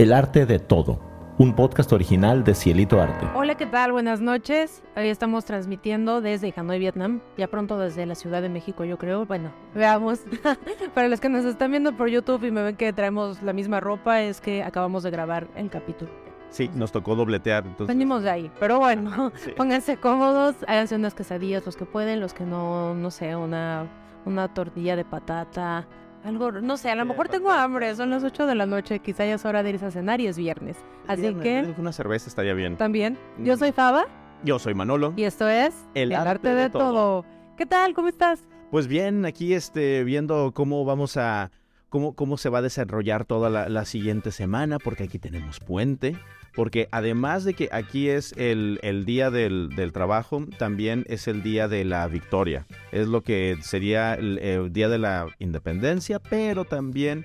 El arte de todo, un podcast original de Cielito Arte. Hola, ¿qué tal? Buenas noches. Hoy estamos transmitiendo desde Hanoi, Vietnam. Ya pronto desde la Ciudad de México, yo creo. Bueno, veamos. Para los que nos están viendo por YouTube y me ven que traemos la misma ropa, es que acabamos de grabar el capítulo. Sí, nos tocó dobletear. Entonces... Venimos de ahí, pero bueno, sí. pónganse cómodos, háganse unas quesadillas los que pueden, los que no, no sé, una, una tortilla de patata, algo, no sé, a lo mejor tengo hambre, son las 8 de la noche, quizá ya es hora de irse a cenar y es viernes. Así que, Una cerveza estaría bien. también, yo soy Faba Yo soy Manolo. y esto es El arte de todo. todo. ¿Qué tal? ¿Cómo estás? Pues bien, aquí este, viendo cómo vamos a. Cómo, cómo se va a desarrollar toda la, la siguiente semana, porque aquí tenemos puente. Porque además de que aquí es el, día del, trabajo, también es el día de la victoria. Es lo que sería el, el día de la independencia, pero también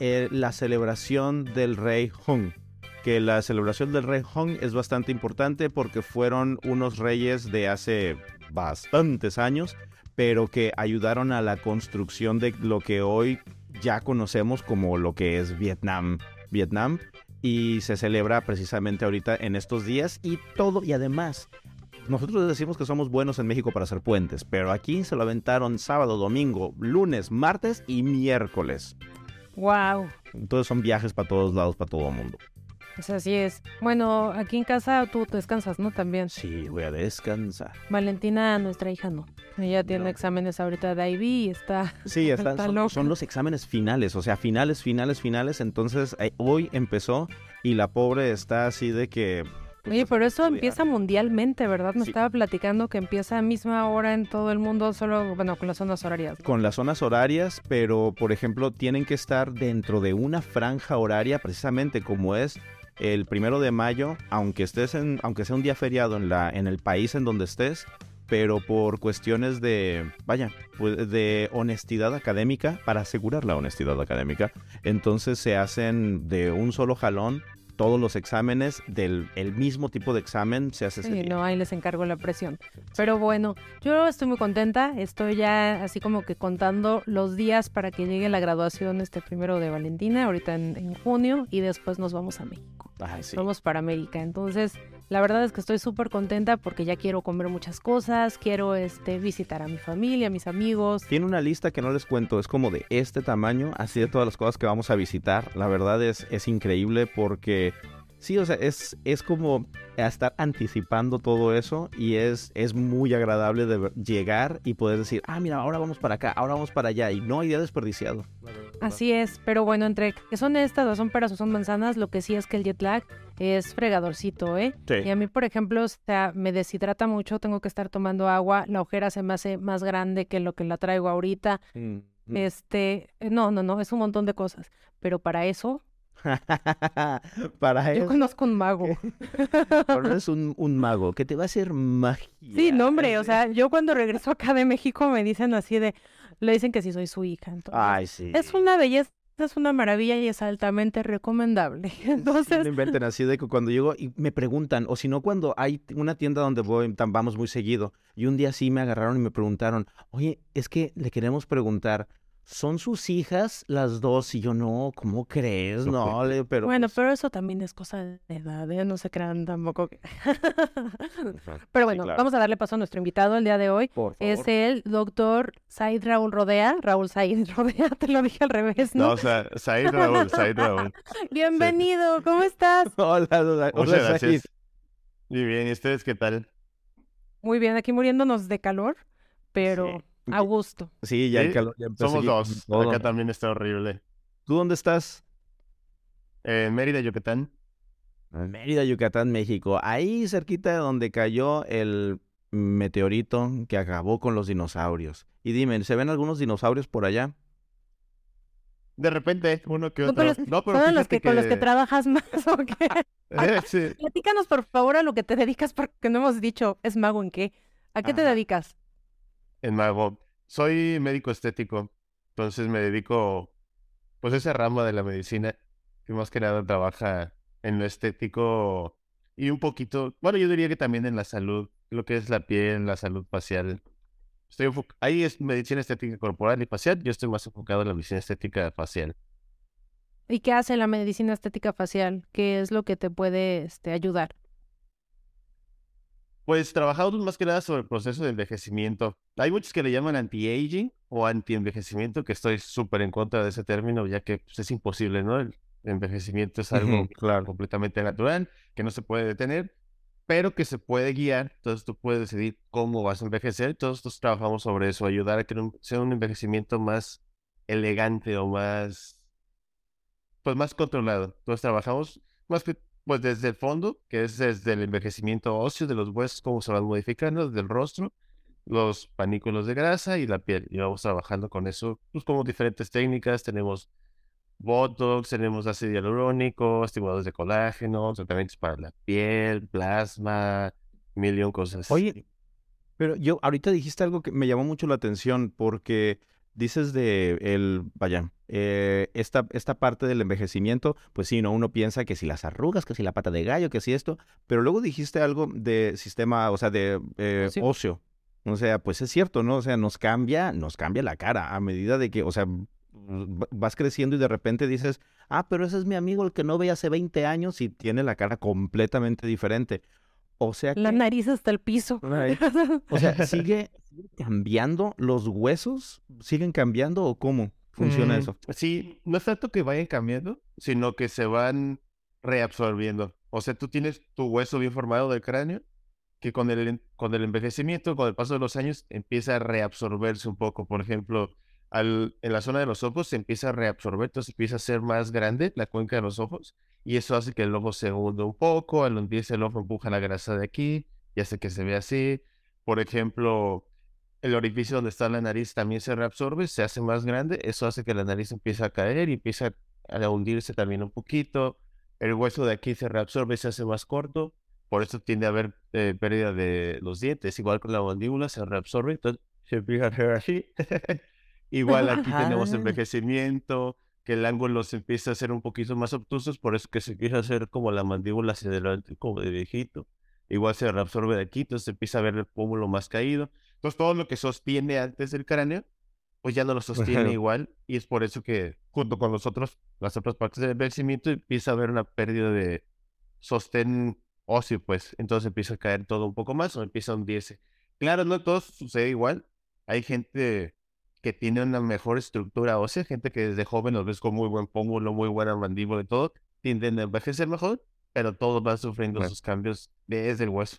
eh, la celebración del rey Hong. Que la celebración del rey Hong es bastante importante porque fueron unos reyes de hace bastantes años, pero que ayudaron a la construcción de lo que hoy ya conocemos como lo que es Vietnam. Vietnam y se celebra precisamente ahorita en estos días y todo y además nosotros decimos que somos buenos en México para hacer puentes, pero aquí se lo aventaron sábado, domingo, lunes, martes y miércoles. Wow, Entonces son viajes para todos lados, para todo el mundo. Pues así es. Bueno, aquí en casa tú descansas, ¿no? También. Sí, voy a descansar. Valentina, nuestra hija, no. Ella tiene No. exámenes ahorita de IB y está... Sí, están, Está son, son los exámenes finales, o sea, finales, finales, finales. Entonces eh, hoy empezó y la pobre está así de que... pues, Oye, pero eso estudiar. empieza mundialmente, ¿verdad? Me Sí. estaba platicando que empieza a misma hora en todo el mundo, solo, bueno, con las zonas horarias. ¿no? con las zonas horarias, pero por ejemplo tienen que estar dentro de una franja horaria, precisamente como es el primero de mayo, aunque estés en, aunque sea un día feriado en la, en el país en donde estés, pero por cuestiones de, vaya, pues, de honestidad académica, para asegurar la honestidad académica, entonces se hacen de un solo jalón todos los exámenes del el mismo tipo de examen se hace ese Sí, día. no, ahí les encargo la presión. Pero bueno, yo estoy muy contenta. Estoy ya así como que contando los días para que llegue la graduación este primero de Valentina, ahorita en, en junio, y después nos vamos a México. Ay, sí. Vamos para América. Entonces, la verdad es que estoy súper contenta porque ya quiero comer muchas cosas, quiero este, visitar a mi familia, a mis amigos. Tiene una lista que no les cuento, es como de este tamaño, así de todas las cosas que vamos a visitar. La verdad es, es increíble porque sí, o sea, es, es como estar anticipando todo eso y es, es muy agradable de llegar y poder decir, ah, mira, ahora vamos para acá, ahora vamos para allá y no hay día desperdiciado. Así es, pero bueno, entre que son estas o son peras o son manzanas, lo que sí es que el jet lag es fregadorcito, ¿eh? Sí. Y a mí, por ejemplo, o sea, me deshidrata mucho, tengo que estar tomando agua, la ojera se me hace más grande que lo que la traigo ahorita. Mm. Este, eh, no, no, no, es un montón de cosas, pero para eso para yo eso, conozco un mago. eres un, un mago que te va a hacer magia. Sí, no, hombre, o sea, yo cuando regreso acá de México me dicen así de, le dicen que sí soy su hija, entonces. Ay, sí. Es una belleza, es una maravilla y es altamente recomendable. Sí, Entonces, lo inventen así de que cuando llego y me preguntan, o si no, cuando hay una tienda donde voy, vamos muy seguido, y un día sí me agarraron y me preguntaron, oye, es que le queremos preguntar, ¿son sus hijas las dos? Y yo, no, ¿cómo crees? No, le- pero... bueno, pues, pero eso también es cosa de edad, ¿eh? No se crean tampoco. que- Pero bueno, claro. vamos a darle paso a nuestro invitado el día de hoy. por Es favor. el doctor Said Raúl Rodea. Raúl Said Rodea, te lo dije al revés, ¿no? No, o sea, Said Raúl, Said Raúl. Bienvenido, ¿cómo estás? Hola, hola, Muchas gracias. Said. Muy bien, ¿y ustedes qué tal? Muy bien, aquí muriéndonos de calor, pero a gusto. Sí, ya el Sí, calor ya empezó Somos dos. todo. Acá también está horrible. ¿Tú dónde estás? En Mérida, Yucatán. En Mérida, Yucatán, México. Ahí cerquita de donde cayó el meteorito que acabó con los dinosaurios. Y dime, ¿se ven algunos dinosaurios por allá? De repente, uno que ¿Tú otro. No, pero son los que, con los que trabajas más o qué? Eh, sí. Platícanos por favor a lo que te dedicas porque no hemos dicho, ¿es mago en qué? ¿A qué te dedicas? En Mago. Soy médico estético. Entonces me dedico, pues, a esa rama de la medicina. Que más que nada trabaja en lo estético y un poquito, bueno, yo diría que también en la salud, lo que es la piel, la salud facial. Estoy Ahí es medicina estética corporal y facial. Yo estoy más enfocado en la medicina estética facial. ¿Y qué hace la medicina estética facial? ¿Qué es lo que te puede este, ayudar? Pues trabajamos más que nada sobre el proceso de envejecimiento. Hay muchos que le llaman anti-aging o anti-envejecimiento, que estoy súper en contra de ese término, ya que pues, es imposible, ¿no? El envejecimiento es algo claro. completamente natural, que no se puede detener, pero que se puede guiar. Entonces tú puedes decidir cómo vas a envejecer. Todos nosotros trabajamos sobre eso, ayudar a que sea un envejecimiento más elegante o más, pues más controlado. Entonces trabajamos más que pues desde el fondo, que es desde el envejecimiento óseo de los huesos, cómo se van modificando, desde el rostro, los panículos de grasa y la piel. Y vamos trabajando con eso, pues como diferentes técnicas. Tenemos Botox, tenemos ácido hialurónico, estimuladores de colágeno, tratamientos para la piel, plasma, millón cosas. Oye, pero yo ahorita dijiste algo que me llamó mucho la atención porque dices de el, vaya, eh, esta, esta parte del envejecimiento, pues sí, ¿no? Uno piensa que si las arrugas, que si la pata de gallo, que si esto, pero luego dijiste algo de sistema, o sea, de eh, óseo. O sea, pues es cierto, ¿no? O sea, nos cambia, nos cambia la cara a medida de que, o sea, vas creciendo y de repente dices, ah, pero ese es mi amigo el que no ve hace 20 años y tiene la cara completamente diferente. O sea, la nariz hasta el piso. O sea, ¿sigue, cambiando los huesos? ¿Siguen cambiando o cómo funciona mm, eso? Sí, no es tanto que vayan cambiando, sino que se van reabsorbiendo. O sea, tú tienes tu hueso bien formado del cráneo, que con el, con el envejecimiento, con el paso de los años, empieza a reabsorberse un poco. Por ejemplo, al, en la zona de los ojos se empieza a reabsorber, entonces empieza a ser más grande la cuenca de los ojos y eso hace que el ojo se hunda un poco, al hundirse el ojo empuja la grasa de aquí y hace que se vea así. Por ejemplo, el orificio donde está la nariz también se reabsorbe, se hace más grande, eso hace que la nariz empiece a caer y empieza a hundirse también un poquito. El hueso de aquí se reabsorbe, se hace más corto, por eso tiende a haber eh, pérdida de los dientes, igual con la mandíbula se reabsorbe, entonces se empieza a hacer así. igual aquí tenemos envejecimiento, que el ángulo se empieza a hacer un poquito más obtusos, por eso que se empieza a hacer como la mandíbula hacia adelante, como de viejito. Igual se reabsorbe de aquí, entonces se empieza a ver el pómulo más caído. Entonces todo lo que sostiene antes del cráneo, pues ya no lo sostiene igual, y es por eso que junto con los otros, las otras partes del envejecimiento empieza a haber una pérdida de sostén óseo, pues. Entonces empieza a caer todo un poco más o empieza a hundirse. Claro, no todo sucede igual. Hay gente que tiene una mejor estructura ósea, gente que desde joven los ves con muy buen pómulo, muy buena mandíbula y todo, tienden a envejecer mejor, pero todos van sufriendo sus cambios desde el hueso.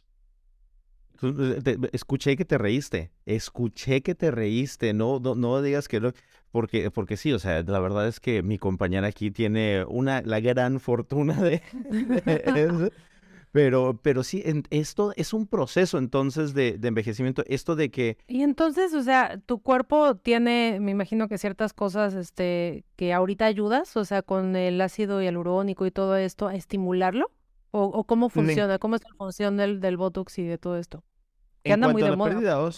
Eh, escuché que te reíste, escuché que te reíste, no, no, no digas que no, porque, porque sí, o sea, la verdad es que mi compañera aquí tiene una, la gran fortuna de, pero, pero sí, esto es un proceso entonces de, envejecimiento, esto de que... Y entonces, o sea, tu cuerpo tiene, me imagino que ciertas cosas este, que ahorita ayudas, o sea, con el ácido hialurónico y todo esto, a estimularlo. ¿O, cómo funciona? ¿Cómo es la función del, del Botox y de todo esto? Que anda muy de moda.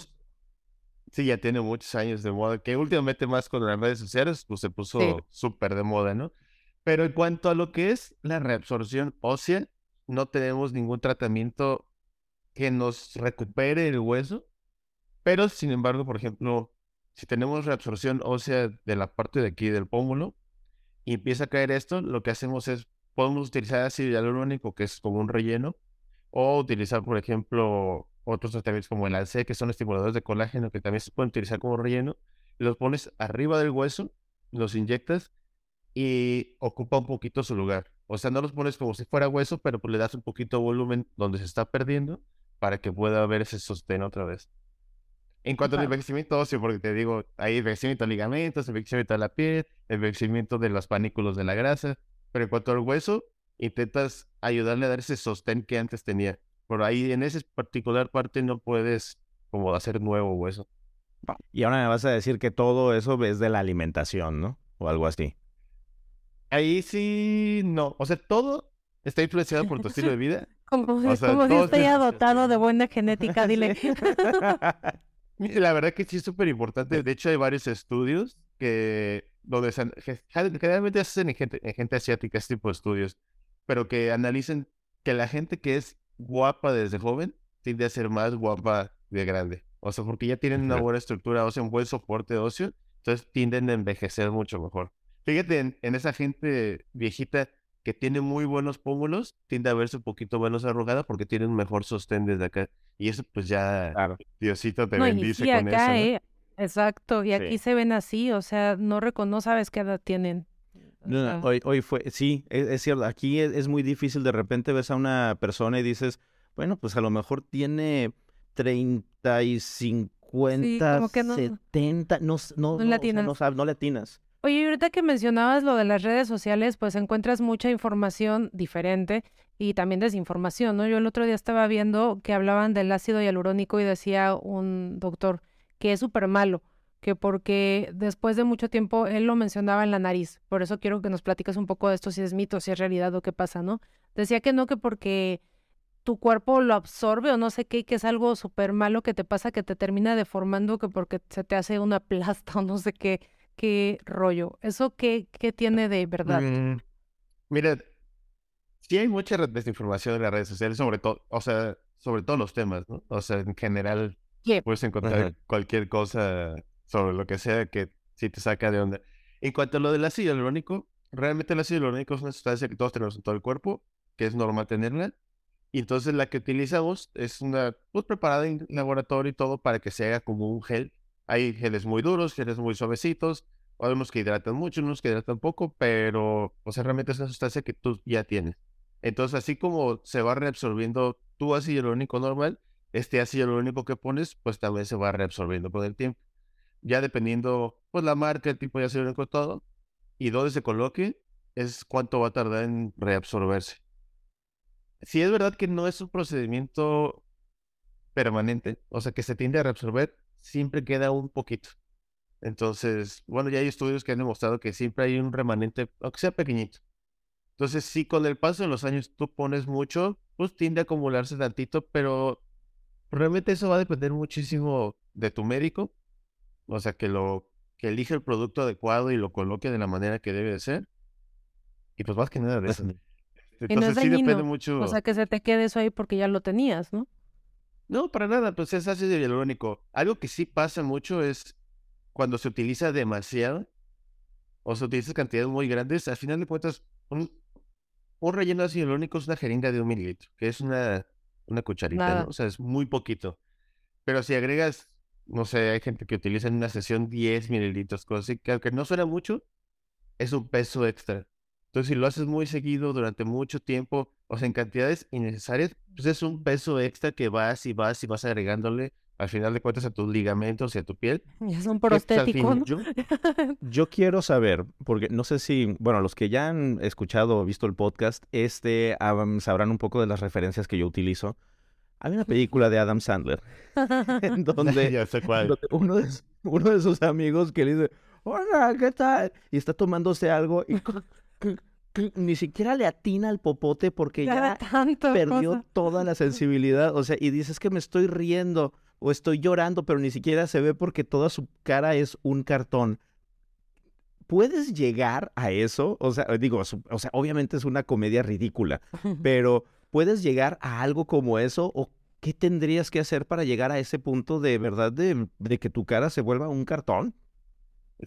sí, ya tiene muchos años de moda, que últimamente más con las redes sociales, pues se puso súper de moda, ¿no? Pero en cuanto a lo que es la reabsorción ósea, no tenemos ningún tratamiento que nos recupere el hueso, pero sin embargo, por ejemplo, si tenemos reabsorción ósea de la parte de aquí del pómulo y empieza a caer esto, lo que hacemos es, podemos utilizar ácido hialurónico, que es como un relleno, o utilizar, por ejemplo, otros tratamientos como el AC, que son estimuladores de colágeno, que también se pueden utilizar como relleno, los pones arriba del hueso, los inyectas y ocupa un poquito su lugar. O sea, no los pones como si fuera hueso, pero pues le das un poquito de volumen donde se está perdiendo para que pueda haber ese sostén otra vez. En cuanto al envejecimiento óseo, porque te digo, hay envejecimiento de ligamentos, envejecimiento de la piel, envejecimiento de los panículos de la grasa, pero en cuanto al hueso, intentas ayudarle a dar ese sostén que antes tenía. Por ahí, en esa particular parte, no puedes como hacer nuevo hueso. Y ahora me vas a decir que todo eso es de la alimentación, ¿no? O algo así. Ahí sí, no. O sea, todo está influenciado por tu estilo de vida. Como, si estoy adotado de buena genética, dile. La verdad que sí es súper importante. De hecho, hay varios estudios que donde generalmente hacen en gente, en gente asiática este tipo de estudios, pero que analicen que la gente que es guapa desde joven tiende a ser más guapa de grande. O sea, porque ya tienen una buena estructura o sea, un buen soporte óseo, entonces tienden a envejecer mucho mejor. Fíjate en, esa gente viejita que tiene muy buenos pómulos, tiende a verse un poquito menos arrugada porque tiene un mejor sostén desde acá. Y eso pues ya, Diosito te bendice con eso. Eh, exacto, y aquí se ven así, o sea, no reconoce, sabes qué edad tienen. hoy, hoy fue, sí, e, es, cierto, aquí es, muy difícil, de repente ves a una persona y dices, bueno, pues a lo mejor tiene 30 y 50, no, 70, no, no, no, no, no latinas. Oye, ahorita que mencionabas lo de las redes sociales, pues encuentras mucha información diferente y también desinformación, ¿no? Yo el otro día estaba viendo que hablaban del ácido hialurónico y decía un doctor que es súper malo, que porque después de mucho tiempo él lo mencionaba en la nariz, por eso quiero que nos platiques un poco de esto, si es mito, si es realidad o qué pasa, ¿no? Decía que no, que porque tu cuerpo lo absorbe o no sé qué, que es algo súper malo que te pasa, que te termina deformando, que porque se te hace una plasta o no sé qué qué rollo. ¿Eso qué, qué tiene de verdad? Mm, mira, sí hay mucha desinformación en las redes sociales, sobre todo, o sea, sobre todos los temas, ¿no? O sea, en general puedes encontrar cualquier cosa sobre lo que sea que sí te saca de onda. En cuanto a lo del ácido hialurónico, realmente el ácido hialurónico es una sustancia que todos tenemos en todo el cuerpo, que es normal tenerla. Y entonces la que utilizamos es una, pues preparada en laboratorio y todo para que se haga como un gel hay geles muy duros, geles muy suavecitos, hay unos que hidratan mucho, unos que hidratan poco, pero o sea, realmente es una sustancia que tú ya tienes. Entonces, así como se va reabsorbiendo tu ácido hialurónico normal, este ácido hialurónico que pones, pues también se va reabsorbiendo con el tiempo. Ya dependiendo, pues la marca, el tipo de ácido hialurónico, todo, y dónde se coloque, es cuánto va a tardar en reabsorberse. Si es verdad que no es un procedimiento permanente, o sea, que se tiende a reabsorber, siempre queda un poquito. Entonces, bueno, ya hay estudios que han demostrado que siempre hay un remanente, aunque sea pequeñito. Entonces, si con el paso de los años tú pones mucho, pues tiende a acumularse tantito, pero realmente eso va a depender muchísimo de tu médico. O sea, que lo que elige el producto adecuado y lo coloque de la manera que debe de ser. Y pues más que nada de eso. Entonces, sí depende mucho. O sea, que se te quede eso ahí porque ya lo tenías, ¿no? No, para nada, pues es ácido hialurónico. Algo que sí pasa mucho es cuando se utiliza demasiado o se utiliza cantidades muy grandes, al final de cuentas, un, relleno de ácido hialurónico es una jeringa de un mililitro, que es una, una cucharita, ¿no? O sea, es muy poquito. Pero si agregas, no sé, hay gente que utiliza en una sesión 10 mililitros, cosas así, que aunque no suena mucho, es un peso extra. Entonces, si lo haces muy seguido durante mucho tiempo, o sea, en cantidades innecesarias, pues es un peso extra que vas y vas y vas agregándole al final de cuentas a tus ligamentos y a tu piel. Ya son prostéticos. Yo, yo, quiero saber, porque no sé si, bueno, los que ya han escuchado o visto el podcast, este sabrán un poco de las referencias que yo utilizo. Hay una película de Adam Sandler en donde, ya sé cuál. uno, de, uno de sus amigos que le dice, hola, ¿qué tal? Y está tomándose algo y ni siquiera le atina al popote porque ya, perdió toda la sensibilidad. O sea, y dices que me estoy riendo o estoy llorando, pero ni siquiera se ve porque toda su cara es un cartón. ¿Puedes llegar a eso? O sea, digo, o sea, obviamente es una comedia ridícula, pero ¿puedes llegar a algo como eso? ¿O qué tendrías que hacer para llegar a ese punto de verdad de, de que tu cara se vuelva un cartón?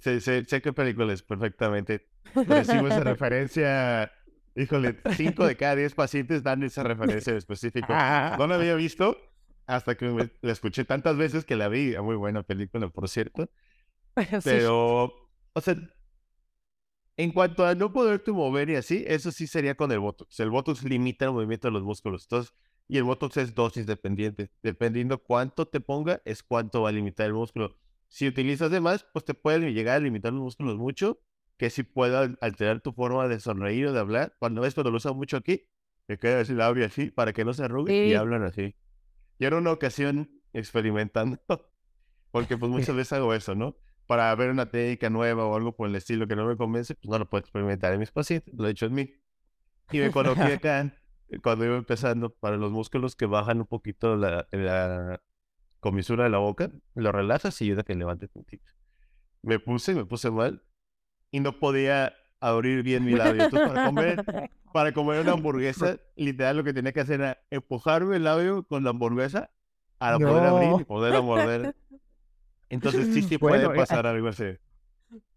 Sé, sé, sé qué película es perfectamente. Recibo esa referencia. Híjole, cinco de cada diez pacientes dan esa referencia específica. No la había visto hasta que la escuché tantas veces que la vi. Muy buena película, por cierto. Pero, o sea, en cuanto a no poderte mover y así, eso sí sería con el Botox. El Botox limita el movimiento de los músculos. Entonces, y el Botox es dosis dependiente. Dependiendo cuánto te ponga, es cuánto va a limitar el músculo. Si utilizas de más, pues te puede llegar a limitar los músculos mucho, que sí puede alterar tu forma de sonreír o de hablar. Cuando ves, cuando lo usan mucho aquí, te queda así, la abre así para que no se arrugue y hablan así. Y era una ocasión experimentando, porque pues muchas veces hago eso, ¿no? Para ver una técnica nueva o algo por el estilo que no me convence, pues no lo puedo experimentar en mis pacientes, lo he hecho en mí. Y me coloqué acá, cuando iba empezando, para los músculos que bajan un poquito la, la comisura de la boca, lo relajas y ayuda a que levante puntito. Me puse, me puse mal y no podía abrir bien mi labio. Entonces, para comer, para comer una hamburguesa, literal lo que tenía que hacer era empujarme el labio con la hamburguesa para poder abrir y poder morder. Entonces sí, sí puede eh, pasar algo así.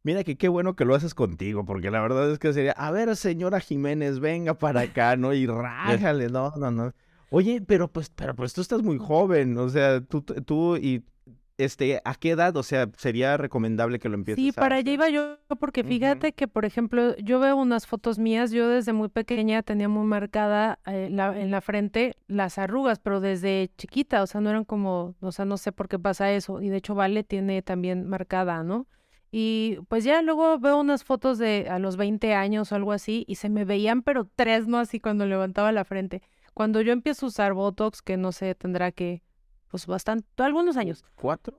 Mira que qué bueno que lo haces contigo, porque la verdad es que sería, a ver, señora Jiménez, venga para acá, ¿no? Y rájale, no, no, no. Oye, pero pues, pero pues tú estás muy joven, o sea, tú, tú y este, ¿a qué edad? O sea, sería recomendable que lo empieces. Sí, para allá iba yo, porque fíjate que, por ejemplo, yo veo unas fotos mías, yo desde muy pequeña tenía muy marcada eh, en la frente las arrugas, pero desde chiquita, o sea, no eran como, o sea, no sé por qué pasa eso. Y de hecho, Vale tiene también marcada, ¿no? Y pues ya luego veo unas fotos de a los 20 años o algo así y se me veían pero tres, ¿no? Así cuando levantaba la frente. Cuando yo empiezo a usar Botox, que no sé, tendrá que, pues bastante, algunos años. ¿Cuatro?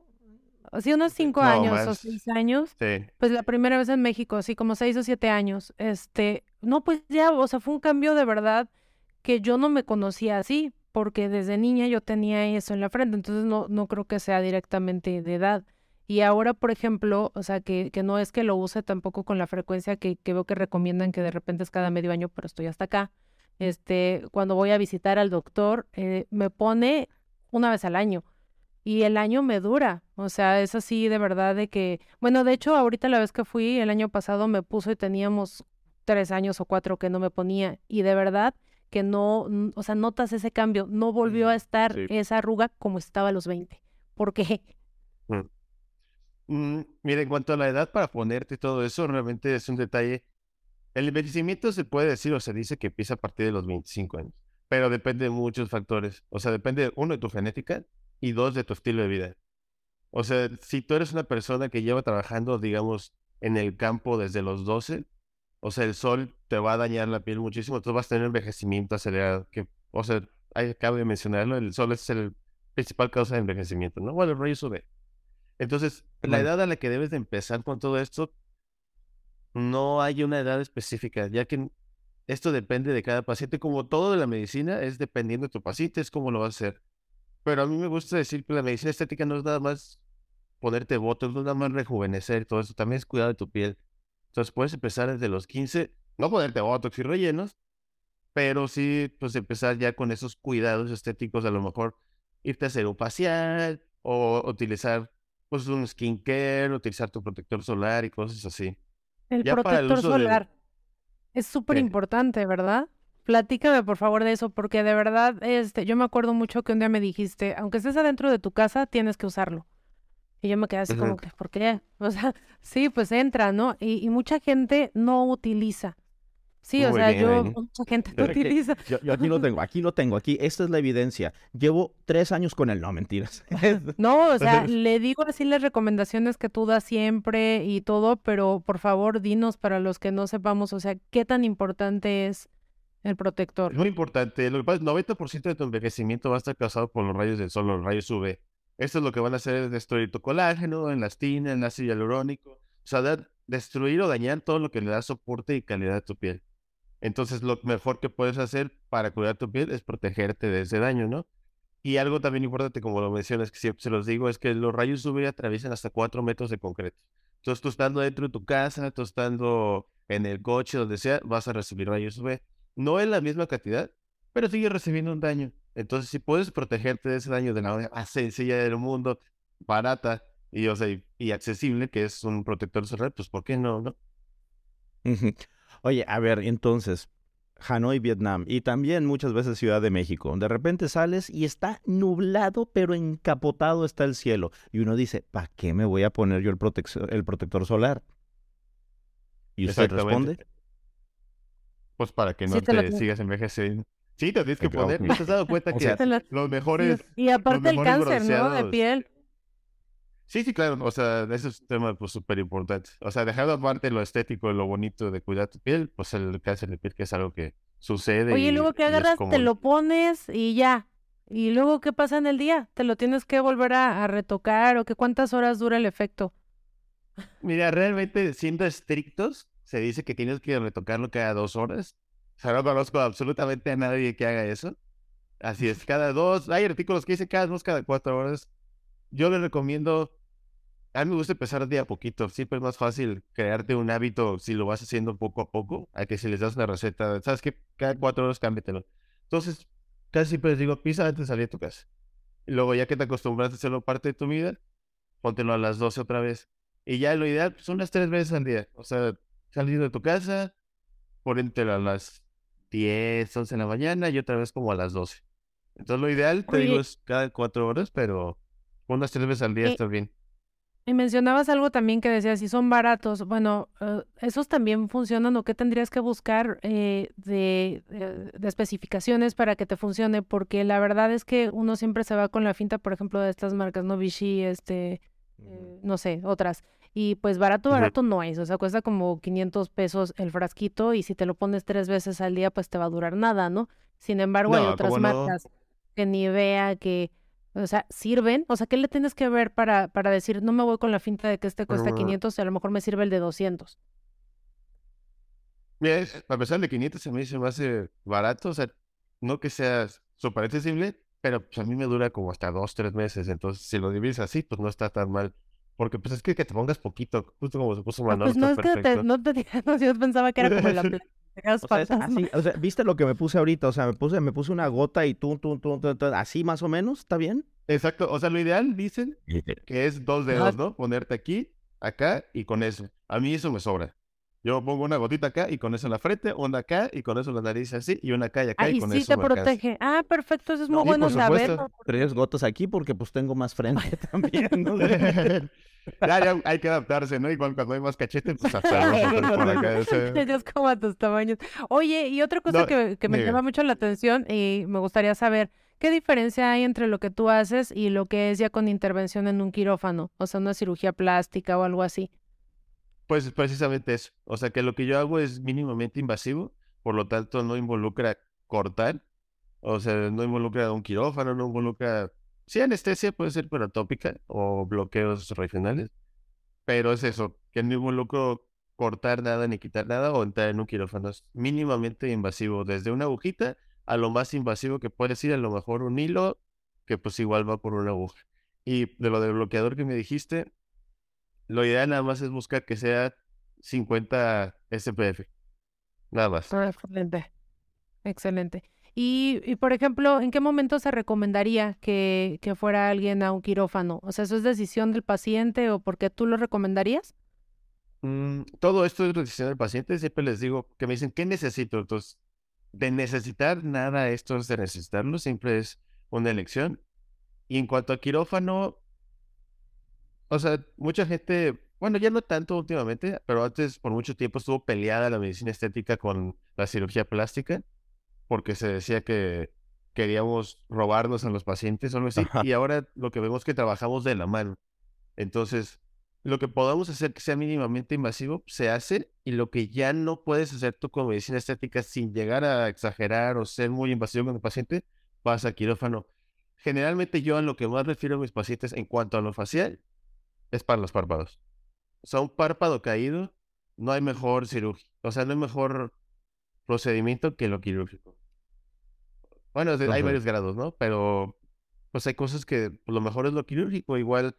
Así unos cinco años o seis años. Sí. Pues la primera vez en México, así como seis o siete años. Este, no, pues ya, o sea, fue un cambio de verdad que yo no me conocía así, porque desde niña yo tenía eso en la frente, entonces no, no creo que sea directamente de edad. Y ahora, por ejemplo, o sea, que, que no es que lo use tampoco con la frecuencia que, que veo que recomiendan, que de repente es cada medio año, pero estoy hasta acá. Este, cuando voy a visitar al doctor, eh, me pone una vez al año y el año me dura. O sea, es así de verdad de que, bueno, de hecho, ahorita la vez que fui el año pasado me puso y teníamos tres años o cuatro que no me ponía y de verdad que no, o sea, notas ese cambio, no volvió a estar esa arruga como estaba a los 20. ¿Por qué? Mm. Mm, mira, en cuanto a la edad para ponerte todo eso, realmente es un detalle. El envejecimiento se puede decir o se dice que empieza a partir de los 25 años, pero depende de muchos factores. O sea, depende, uno, de tu genética y dos, de tu estilo de vida. O sea, si tú eres una persona que lleva trabajando, digamos, en el campo desde los 12, o sea, el sol te va a dañar la piel muchísimo, tú vas a tener envejecimiento acelerado. Que, o sea, acabo de mencionarlo, el sol es el principal causa de envejecimiento, ¿no? Bueno, el rayo sube. Entonces, la edad a la que debes de empezar con todo esto, no hay una edad específica, ya que esto depende de cada paciente. Como todo de la medicina, es dependiendo de tu paciente, es como lo vas a hacer. Pero a mí me gusta decir que la medicina estética no es nada más ponerte votos, no es nada más rejuvenecer, todo eso, también es cuidar de tu piel. Entonces puedes empezar desde los 15, no ponerte botox y rellenos, pero sí, pues empezar ya con esos cuidados estéticos, a lo mejor irte a hacer un facial o utilizar pues un skincare, utilizar tu protector solar y cosas así. El protector solar es súper importante, ¿verdad? Platícame por favor de eso, porque de verdad, este, yo me acuerdo mucho que un día me dijiste, aunque estés adentro de tu casa, tienes que usarlo. Y yo me quedé así como que, ¿por qué? O sea, sí, pues entra, ¿no? y mucha gente no utiliza. Sí, o sea, yo, mucha gente lo utiliza. Yo, aquí lo tengo, aquí lo tengo, aquí, esta es la evidencia. Llevo tres años con él, no, mentiras. no, o sea, le digo así las recomendaciones que tú das siempre y todo, pero por favor, dinos para los que no sepamos, o sea, qué tan importante es el protector. Es muy importante. Lo que pasa es 90% de tu envejecimiento va a estar causado por los rayos del sol, los rayos UV. Esto es lo que van a hacer es destruir tu colágeno, elastina, el ácido hialurónico. O sea, destruir o dañar todo lo que le da soporte y calidad a tu piel. Entonces, lo mejor que puedes hacer para cuidar tu piel es protegerte de ese daño, ¿no? Y algo también importante, como lo mencionas, que siempre se los digo, es que los rayos UV atraviesan hasta 4 metros de concreto. Entonces, tú estando dentro de tu casa, tú estando en el coche, donde sea, vas a recibir rayos UV. No en la misma cantidad, pero sigues recibiendo un daño. Entonces, si puedes protegerte de ese daño de la manera más sencilla del mundo, barata y, o sea, y accesible, que es un protector solar, pues ¿por qué no? no? Oye, a ver, entonces, Hanoi, Vietnam y también muchas veces Ciudad de México. De repente sales y está nublado, pero encapotado está el cielo. Y uno dice, ¿para qué me voy a poner yo el, el protector solar? ¿Y usted responde? Pues para que no te, sigas envejeciendo. Sí, te tienes que poner. ¿No te has dado cuenta que los mejores. Y aparte el cáncer, ¿no? De piel. Sí, sí, claro. O sea, ese es un tema pues súper importante. O sea, dejando aparte lo estético y lo bonito de cuidar tu piel, pues el cáncer de piel que es algo que sucede. Oye, y, luego que agarras, te lo pones y ya. Y luego, ¿qué pasa en el día? ¿Te lo tienes que volver a, retocar o qué cuántas horas dura el efecto? Mira, realmente siendo estrictos, se dice que tienes que retocarlo cada dos horas. O sea, no conozco absolutamente a nadie que haga eso. Así es, cada dos, hay artículos que dicen cada dos, cada cuatro horas. Yo les recomiendo a mí me gusta empezar de a poquito. Siempre es más fácil crearte un hábito si lo vas haciendo poco a poco, a que si les das una receta, ¿sabes qué? Cada cuatro horas cámbiatelo. Entonces, casi siempre les digo, pisa antes de salir a tu casa. Y luego, ya que te acostumbraste a hacerlo parte de tu vida, póntelo a las 12 otra vez. Y ya lo ideal son unas tres veces al día. O sea, salir de tu casa, ponerte a las 10, 11 de la mañana y otra vez como a las 12. Entonces lo ideal, te digo, es cada cuatro horas, pero unas tres veces al día está bien. Y mencionabas algo también que decías, si son baratos, bueno, eh, ¿esos también funcionan o qué tendrías que buscar eh, de, de, especificaciones para que te funcione? Porque la verdad es que uno siempre se va con la finta, por ejemplo, de estas marcas, ¿no? Vichy, este, eh, no sé, otras. Y pues barato, barato no es, o sea, cuesta como 500 pesos el frasquito y si te lo pones tres veces al día, pues te va a durar nada, ¿no? Sin embargo, hay otras marcas que ni vea que o sea, ¿sirven? O sea, ¿qué le tienes que ver para, para decir, no me voy con la finta de que este cuesta 500 y a lo mejor me sirve el de 200? Mira, a pesar de 500 se me dice más barato, o sea, no que sea súper accesible, pero pues a mí me dura como hasta dos, tres meses, entonces si lo divides así, pues no está tan mal. Porque pues es que, que te pongas poquito, justo como se puso Manolo. pues no es que te, no te no, yo pensaba que era como la o sea, ¿viste lo que me puse ahorita? O sea, me puse, me puse una gota y tú, tú, tú, tú, así más o menos, ¿está bien? Exacto, o sea, lo ideal dicen que es dos dedos, ¿no? Ponerte aquí, acá y con eso. A mí eso me sobra. Yo pongo una gotita acá y con eso en la frente, una acá y con eso en la nariz así y una acá y acá y con sí eso. te protege. Ah, perfecto, eso es muy bueno saber. Tres gotas aquí porque pues tengo más frente también. ¿no? ya, hay que adaptarse, ¿no? Igual cuando hay más cachete, pues hasta por acá. Ellos como a tus tamaños. Oye, y otra cosa que, que, me llama mucho la atención y me gustaría saber, ¿qué diferencia hay entre lo que tú haces y lo que es ya con intervención en un quirófano? O sea, una cirugía plástica o algo así. Pues precisamente eso. O sea, que lo que yo hago es mínimamente invasivo, por lo tanto no involucra cortar. O sea, no involucra un quirófano, no involucra Sí, anestesia puede ser tópica o bloqueos regionales, pero es eso, que no involucro cortar nada ni quitar nada o entrar en un quirófano. Es mínimamente invasivo, desde una agujita a lo más invasivo que puede ser, a lo mejor un hilo, que pues igual va por una aguja. Y de lo del bloqueador que me dijiste, lo ideal nada más es buscar que sea 50 SPF. Nada más. Excelente. Excelente. Y, y, por ejemplo, ¿en qué momento se recomendaría que, que, fuera alguien a un quirófano? O sea, ¿eso es decisión del paciente o por qué tú lo recomendarías? Mm, todo esto es decisión del paciente. Siempre les digo que me dicen, ¿qué necesito? Entonces, de necesitar nada, esto es de necesitarlo, siempre es una elección. Y en cuanto a quirófano, o sea, mucha gente, bueno, ya no tanto últimamente, pero antes por mucho tiempo estuvo peleada la medicina estética con la cirugía plástica porque se decía que queríamos robarnos a los pacientes o algo así, y ahora lo que vemos es que trabajamos de la mano. Entonces, lo que podamos hacer que sea mínimamente invasivo, se hace, y lo que ya no puedes hacer tú con medicina estética sin llegar a exagerar o ser muy invasivo con el paciente, vas a quirófano. Generalmente yo a lo que más refiero a mis pacientes en cuanto a lo facial es para los párpados. O sea, un párpado caído, no hay mejor cirugía, o sea, no hay mejor procedimiento que lo quirúrgico. Bueno, hay varios grados, ¿no? Pero pues hay cosas que pues, lo mejor es lo quirúrgico. Igual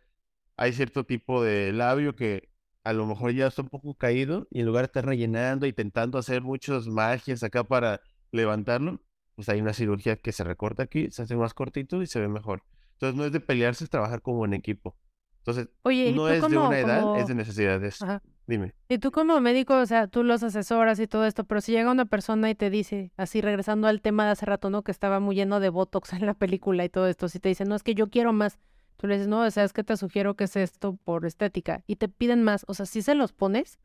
hay cierto tipo de labio que a lo mejor ya está un poco caído y en lugar de estar rellenando, intentando hacer muchas magias acá para levantarlo, pues hay una cirugía que se recorta aquí, se hace más cortito y se ve mejor. Entonces no es de pelearse, es trabajar como en equipo. Entonces, no es de una edad, es de necesidades. Dime. Y tú como médico, o sea, tú los asesoras y todo esto, pero si llega una persona y te dice, así regresando al tema de hace rato, ¿no? Que estaba muy lleno de Botox en la película y todo esto, si te dicen, no, es que yo quiero más, tú le dices, no, o sea, es que te sugiero que es esto por estética, y te piden más, o sea, si se los pones,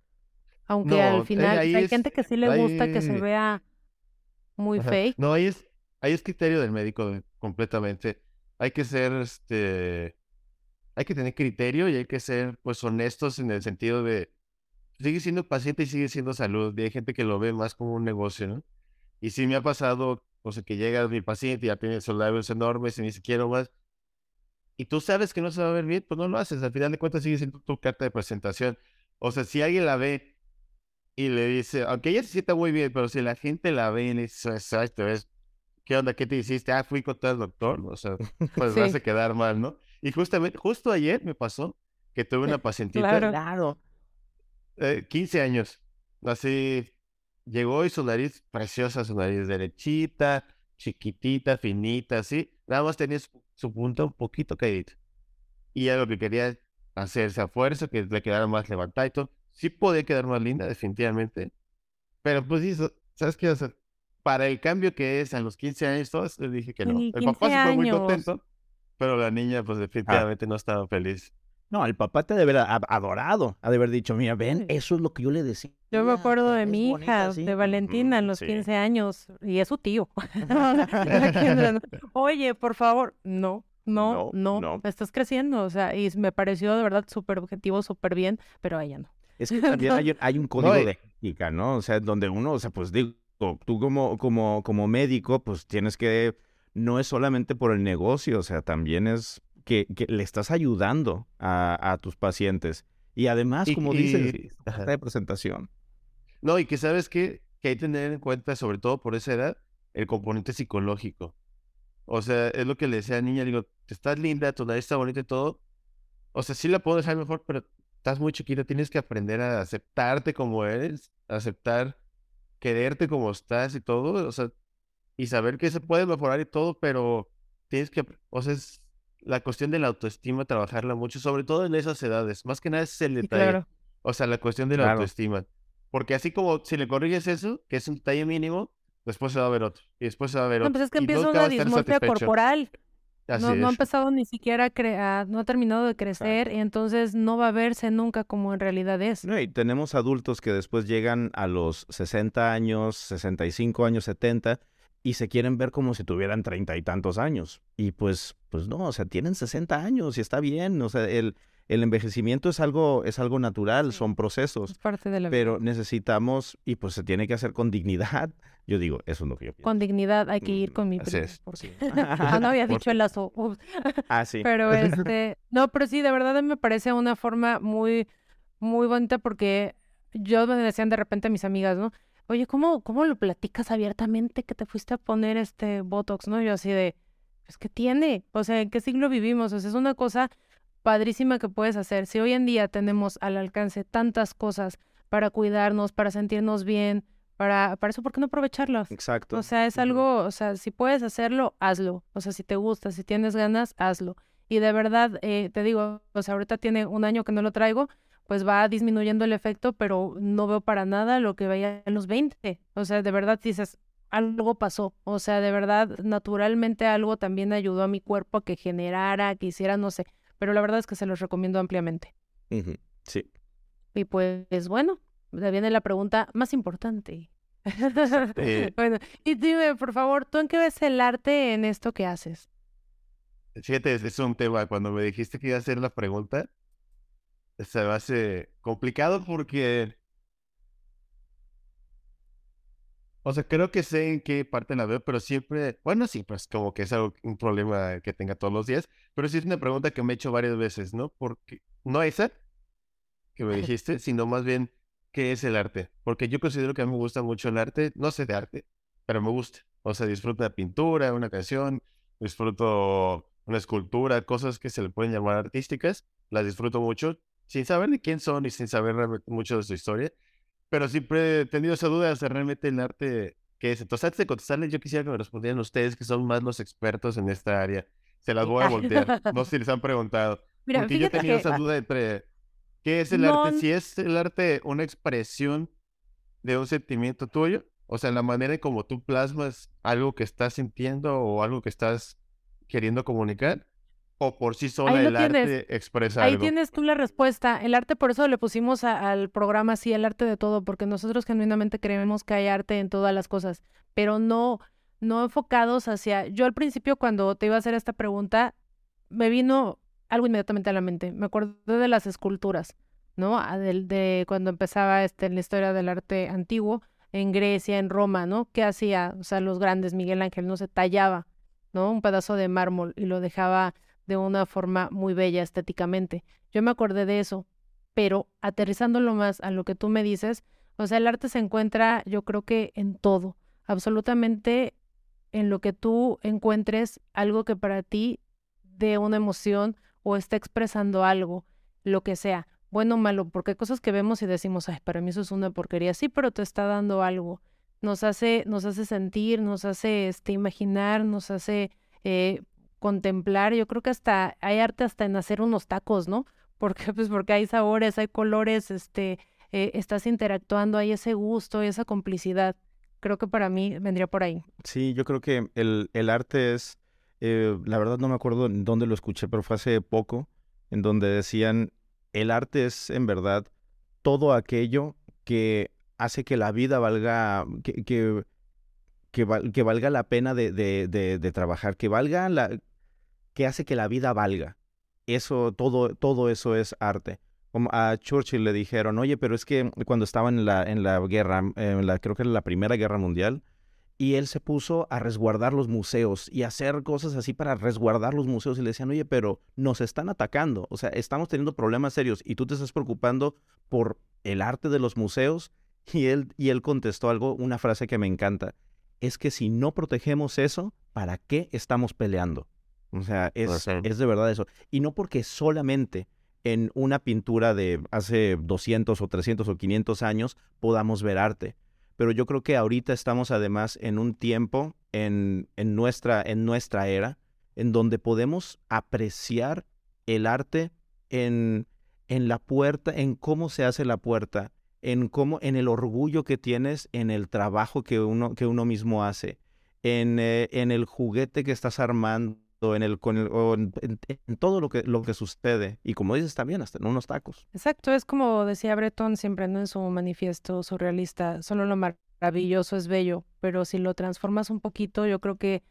aunque al final hay gente que sí le gusta que se vea muy fake. No, ahí es, ahí es criterio del médico completamente. Hay que ser, este, hay que tener criterio y hay que ser, pues, honestos en el sentido de sigue siendo paciente y sigue siendo salud. Y hay gente que lo ve más como un negocio, ¿no? Y sí me ha pasado, o sea, que llega mi paciente y ya tiene esos labios enormes y ni siquiera más. Y tú sabes que no se va a ver bien, pues no lo haces. Al final de cuentas sigue siendo tu carta de presentación. O sea, si alguien la ve y le dice, aunque ella se sienta muy bien, pero si la gente la ve y le dice, exacto, ves, ¿qué onda? ¿Qué te hiciste? Ah, fui con tal doctor. O sea, pues sí. vas a quedar mal, ¿no? Y justamente, justo ayer me pasó que tuve una pacientita. Claro, claro. 15 eh, años. Así llegó y su nariz, preciosa, su nariz derechita, chiquitita, finita, así. Nada más tenía su, punto un poquito caído. Y algo que quería hacerse a fuerza, que le quedara más levantada y todo. Sí podía quedar más linda, definitivamente. Pero pues sí, ¿sabes qué? O sea, para el cambio que es a los 15 años, todos le dije que no. El papá se fue muy contento, pero la niña pues ah. definitivamente no estaba feliz. No, el papá te debe haber adorado, ha de haber dicho, mira, ven, eso es lo que yo le decía. Yo me acuerdo de mi hija, de Valentina, en los 15 años, y es su tío. Oye, por favor, no, no, no, estás creciendo, o sea, y me pareció de verdad súper objetivo, súper bien, pero a ella no. Es que también hay, un código de ética, ¿no? O sea, donde uno, o sea, pues digo, tú como, como, como médico, pues tienes que, no es solamente por el negocio, o sea, también es que, le estás ayudando a, tus pacientes. Y además, como dices, de presentación. No, y que sabes que, que hay que tener en cuenta, sobre todo por esa edad, el componente psicológico. O sea, es lo que le decía a niña, digo, estás linda, tu nariz está bonita y todo. O sea, sí la puedo dejar mejor, pero estás muy chiquita, tienes que aprender a aceptarte como eres, aceptar, quererte como estás y todo, o sea, y saber que se puede mejorar y todo, pero tienes que, o sea, es la cuestión de la autoestima, trabajarla mucho, sobre todo en esas edades. Más que nada es el detalle. O sea, la cuestión de la autoestima. Porque así como si le corriges eso, que es un detalle mínimo, después se va a ver otro. Y después se va a ver otro. No, pues es que empieza una dismorfia corporal. no, no ha empezado ni siquiera a crear, no ha terminado de crecer, y entonces no va a verse nunca como en realidad es. No, y tenemos adultos que después llegan a los 60 años, 65 años, 70, y se quieren ver como si tuvieran treinta y tantos años. Y pues, pues no, o sea, tienen 60 años y está bien. O sea, el, el envejecimiento es algo, es algo natural, son procesos. Es parte de la Pero necesitamos, y pues se tiene que hacer con dignidad. Yo digo, eso es lo que yo pienso. Con dignidad hay que ir con mi primo. ah, no había dicho el lazo. ah, sí. Pero este, no, pero sí, de verdad me parece una forma muy, muy bonita porque yo me decían de repente a mis amigas, ¿no? Oye, ¿cómo, ¿cómo lo platicas abiertamente que te fuiste a poner este Botox, no? Yo así de, pues, ¿qué tiene? O sea, ¿en qué siglo vivimos? O sea, es una cosa padrísima que puedes hacer. Si hoy en día tenemos al alcance tantas cosas para cuidarnos, para sentirnos bien, para, para eso, ¿por qué no aprovecharlo? Exacto. O sea, es algo, o sea, si puedes hacerlo, hazlo. O sea, si te gusta, si tienes ganas, hazlo. Y de verdad, eh, te digo, o sea, ahorita tiene un año que no lo traigo, pues va disminuyendo el efecto, pero no veo para nada lo que veía en los 20. O sea, de verdad dices, algo pasó. O sea, de verdad, naturalmente algo también ayudó a mi cuerpo a que generara, que hiciera, no sé. Pero la verdad es que se los recomiendo ampliamente. Sí. Y pues bueno, viene la pregunta más importante. bueno, y dime, por favor, ¿tú en qué ves el arte en esto que haces? Fíjate, es un tema. Cuando me dijiste que iba a hacer la pregunta, se me hace complicado porque... O sea, creo que sé en qué parte la veo, pero siempre, bueno, sí, pues como que es algo, un problema que tenga todos los días, pero sí es una pregunta que me he hecho varias veces, ¿no? Porque, no esa que me dijiste, sino más bien, ¿qué es el arte? Porque yo considero que a mí me gusta mucho el arte, no sé de arte, pero me gusta. O sea, disfruto de pintura, una canción, disfruto una escultura, cosas que se le pueden llamar artísticas, las disfruto mucho, sin saber de quién son y sin saber mucho de su historia. Pero siempre he tenido esa duda de realmente el arte que es. Entonces, antes de contestarles, yo quisiera que me respondieran ustedes, que son más los expertos en esta área. Se las voy a voltear. no sé si les han preguntado. Mira, porque yo he tenido esa duda entre qué es el arte. Si es el arte una expresión de un sentimiento tuyo, o sea, la manera en como tú plasmas algo que estás sintiendo o algo que estás queriendo comunicar, o por sí sola el arte expresa Ahí tienes tú la respuesta. El arte, por eso le pusimos al programa así, el arte de todo, porque nosotros genuinamente creemos que hay arte en todas las cosas, pero no, no enfocados hacia... Yo al principio cuando te iba a hacer esta pregunta, me vino algo inmediatamente a la mente. Me acordé de las esculturas, ¿no? Ah, de, de cuando empezaba este, la historia del arte antiguo, en Grecia, en Roma, ¿no? ¿Qué hacía? O sea, los grandes, Miguel Ángel, no se tallaba, ¿no? Un pedazo de mármol y lo dejaba de una forma muy bella estéticamente. Yo me acordé de eso, pero aterrizándolo más a lo que tú me dices, o sea, el arte se encuentra, yo creo que en todo, absolutamente en lo que tú encuentres algo que para ti dé una emoción o esté expresando algo, lo que sea, bueno o malo, porque hay cosas que vemos y decimos, ay, para mí eso es una porquería, sí, pero te está dando algo, nos hace, nos hace sentir, nos hace este, imaginar, nos hace eh, contemplar, yo creo que hasta hay arte hasta en hacer unos tacos, ¿no? ¿Por qué? Pues porque hay sabores, hay colores, este, eh, estás interactuando, hay ese gusto, esa complicidad. Creo que para mí vendría por ahí. Sí, yo creo que el, el arte es, eh, la verdad no me acuerdo en dónde lo escuché, pero fue hace poco, en donde decían, el arte es en verdad todo aquello que hace que la vida valga, que, que, que, valga la pena de, de, de, trabajar, que valga la, que hace que la vida valga. Eso, todo, todo eso es arte. Como a Churchill le dijeron, oye, pero es que cuando estaba en la, en la guerra, en la, creo que era la Primera Guerra Mundial, y él se puso a resguardar los museos y hacer cosas así para resguardar los museos y le decían, oye, pero nos están atacando, o sea, estamos teniendo problemas serios y tú te estás preocupando por el arte de los museos y él, y él contestó algo, una frase que me encanta, es que si no protegemos eso, ¿para qué estamos peleando? O sea, es, es de verdad eso. Y no porque solamente en una pintura de hace 200 o 300 o 500 años podamos ver arte pero yo creo que ahorita estamos además en un tiempo, en, en, nuestra, en nuestra era, en donde podemos apreciar el arte en, en la puerta, en cómo se hace la puerta, en cómo, en el orgullo que tienes en el trabajo que uno, que uno mismo hace, en, eh, en el juguete que estás armando en el, con el, en, todo lo que, lo que sucede. Y como dices también, hasta en unos tacos. Exacto, es como decía Breton siempre en su manifiesto surrealista, solo lo maravilloso es bello, pero si lo transformas un poquito, yo creo que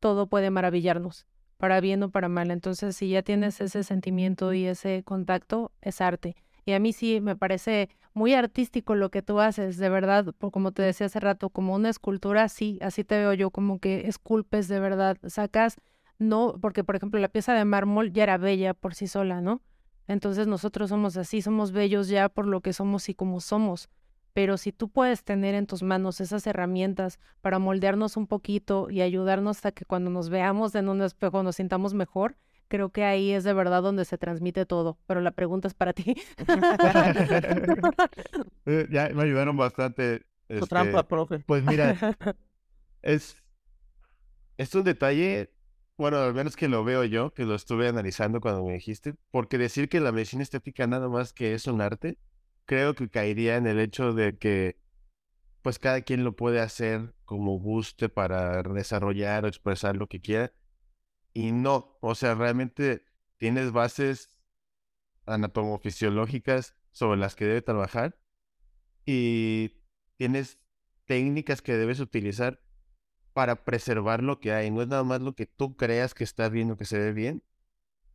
todo puede maravillarnos, para bien o para mal. Entonces, si ya tienes ese sentimiento y ese contacto, es arte. Y a mí sí me parece muy artístico lo que tú haces, de verdad, como te decía hace rato, como una escultura, sí, así te veo yo, como que esculpes de verdad, sacas no, porque por ejemplo la pieza de mármol ya era bella por sí sola, ¿no? Entonces nosotros somos así, somos bellos ya por lo que somos y como somos. Pero si tú puedes tener en tus manos esas herramientas para moldearnos un poquito y ayudarnos a que cuando nos veamos en un espejo nos sintamos mejor, creo que ahí es de verdad donde se transmite todo. Pero la pregunta es para ti. Eh, ya me ayudaron bastante. Este, trampa, profe. Pues mira, es, es un detalle bueno, al menos que lo veo yo, que lo estuve analizando cuando me dijiste, porque decir que la medicina estética nada más que es un arte, creo que caería en el hecho de que pues cada quien lo puede hacer como guste para desarrollar o expresar lo que quiera. Y no, o sea, realmente tienes bases anatomofisiológicas sobre las que debe trabajar y tienes técnicas que debes utilizar para preservar lo que hay. No es nada más lo que tú creas que está bien o que se ve bien.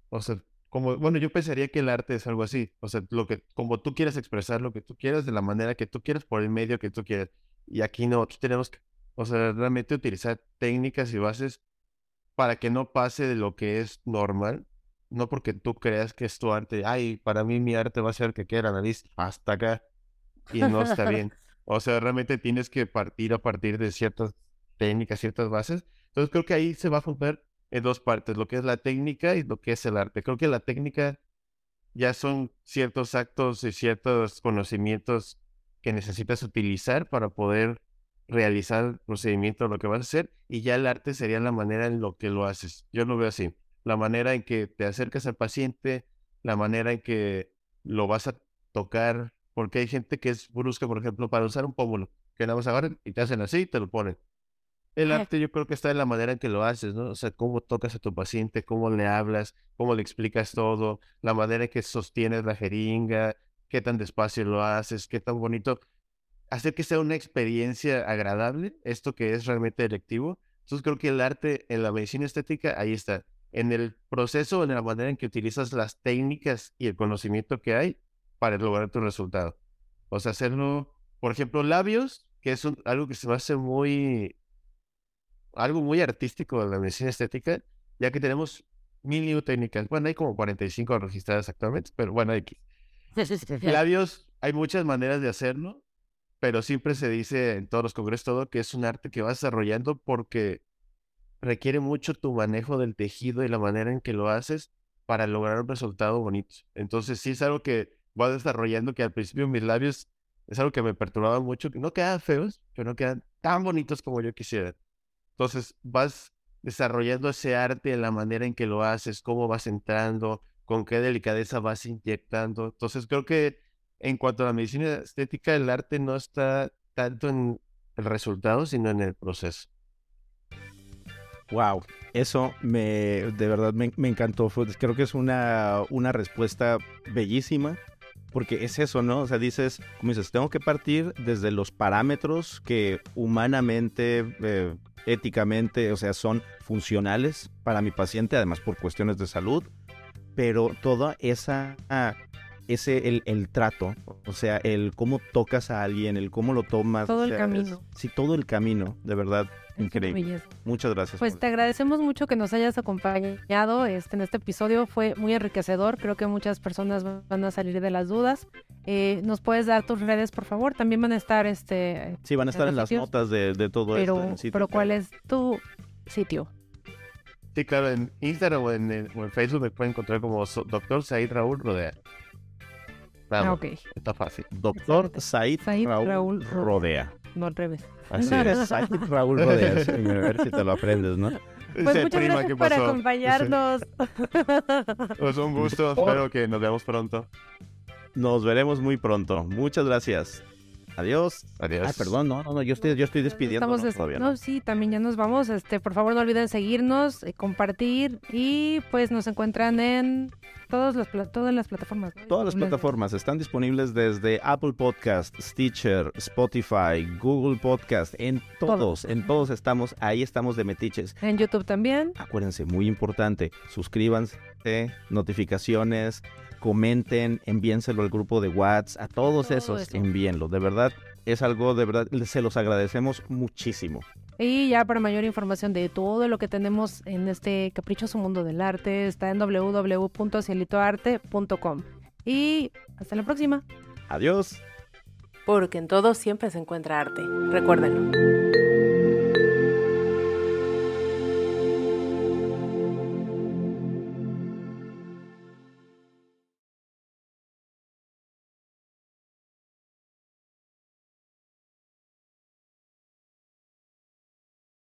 O sea, como, bueno, yo pensaría que el arte es algo así. O sea, lo que, como tú quieras expresar lo que tú quieras de la manera que tú quieras, por el medio que tú quieras. Y aquí no, tenemos que, o sea, realmente utilizar técnicas y bases para que no pase de lo que es normal. No porque tú creas que es tu arte. Ay, para mí mi arte va a ser que quiera nariz hasta acá. Y no está bien. O sea, realmente tienes que partir a partir de ciertas técnicas, ciertas bases. Entonces creo que ahí se va a juntar en dos partes, lo que es la técnica y lo que es el arte. Creo que la técnica ya son ciertos actos y ciertos conocimientos que necesitas utilizar para poder realizar el procedimiento, lo que vas a hacer, y ya el arte sería la manera en lo que lo haces. Yo lo veo así, la manera en que te acercas al paciente, la manera en que lo vas a tocar, porque hay gente que es brusca, por ejemplo, para usar un pómulo, que nada más agarran y te hacen así y te lo ponen. El arte yo creo que está en la manera en que lo haces, ¿no? O sea, cómo tocas a tu paciente, cómo le hablas, cómo le explicas todo, la manera en que sostienes la jeringa, qué tan despacio lo haces, qué tan bonito. Hacer que sea una experiencia agradable, esto que es realmente electivo. Entonces creo que el arte en la medicina estética, ahí está. En el proceso, en la manera en que utilizas las técnicas y el conocimiento que hay para lograr tu resultado. O sea, hacerlo, por ejemplo, labios, que es algo que se me hace muy algo muy artístico de la medicina estética, ya que tenemos mil y técnicas. Bueno, hay como 45 registradas actualmente, pero bueno, hay labios, hay muchas maneras de hacerlo, pero siempre se dice en todos los congresos todo que es un arte que vas desarrollando porque requiere mucho tu manejo del tejido y la manera en que lo haces para lograr un resultado bonito. Entonces sí es algo que voy desarrollando que al principio mis labios es algo que me perturbaba mucho, que no quedan feos, pero no quedan tan bonitos como yo quisiera. Entonces vas desarrollando ese arte, la manera en que lo haces, cómo vas entrando, con qué delicadeza vas inyectando. Entonces creo que en cuanto a la medicina estética, el arte no está tanto en el resultado, sino en el proceso. Wow, eso me de verdad me, encantó. creo que es una, una respuesta bellísima. Porque es eso, ¿no? O sea, dices, como dices, tengo que partir desde los parámetros que humanamente, eh, éticamente, o sea, son funcionales para mi paciente, además por cuestiones de salud, pero toda esa ese el, el, trato, o sea, el cómo tocas a alguien, el cómo lo tomas. Todo el camino. sí, todo el camino, de verdad. Increíble. Muchas gracias. Pues te agradecemos mucho que nos hayas acompañado este, en este episodio. Fue muy enriquecedor. Creo que muchas personas van a salir de las dudas. Eh, ¿Nos puedes dar tus redes, por favor? También van a estar... este Sí, van a estar en las notas de, todo pero, esto. Pero ¿cuál es tu sitio? Sí, claro, en Instagram o en, Facebook me pueden encontrar como Doctor Said Raúl Rodea. Ah, ok. Está fácil. Doctor Said, Raúl, Rodea. No al revés. Así es. Raúl Rodea. a ver si te lo aprendes, ¿no? Pues muchas gracias por acompañarnos. Pues un gusto. Espero que nos veamos pronto. Nos veremos muy pronto. Muchas gracias. Adiós. Adiós. Ay, perdón, no, no, yo estoy, yo estoy despidiendo. Estamos todavía, no, sí, también ya nos vamos. Este, por favor, no olviden seguirnos, eh, compartir y pues nos encuentran en todas las, todas las plataformas. Todas las plataformas están disponibles desde Apple Podcast, Stitcher, Spotify, Google Podcast, en todos, en todos estamos, ahí estamos de metiches. En YouTube también. Acuérdense, muy importante, suscríbanse, notificaciones, comenten, envíenselo al grupo de WhatsApp, a todos esos, envíenlo. De verdad, es algo, de verdad, se los agradecemos muchísimo. Y ya para mayor información de todo lo que tenemos en este caprichoso mundo del arte, está en www.cielitoarte.com. Y hasta la próxima. Adiós. Porque en todo siempre se encuentra arte. Recuérdenlo.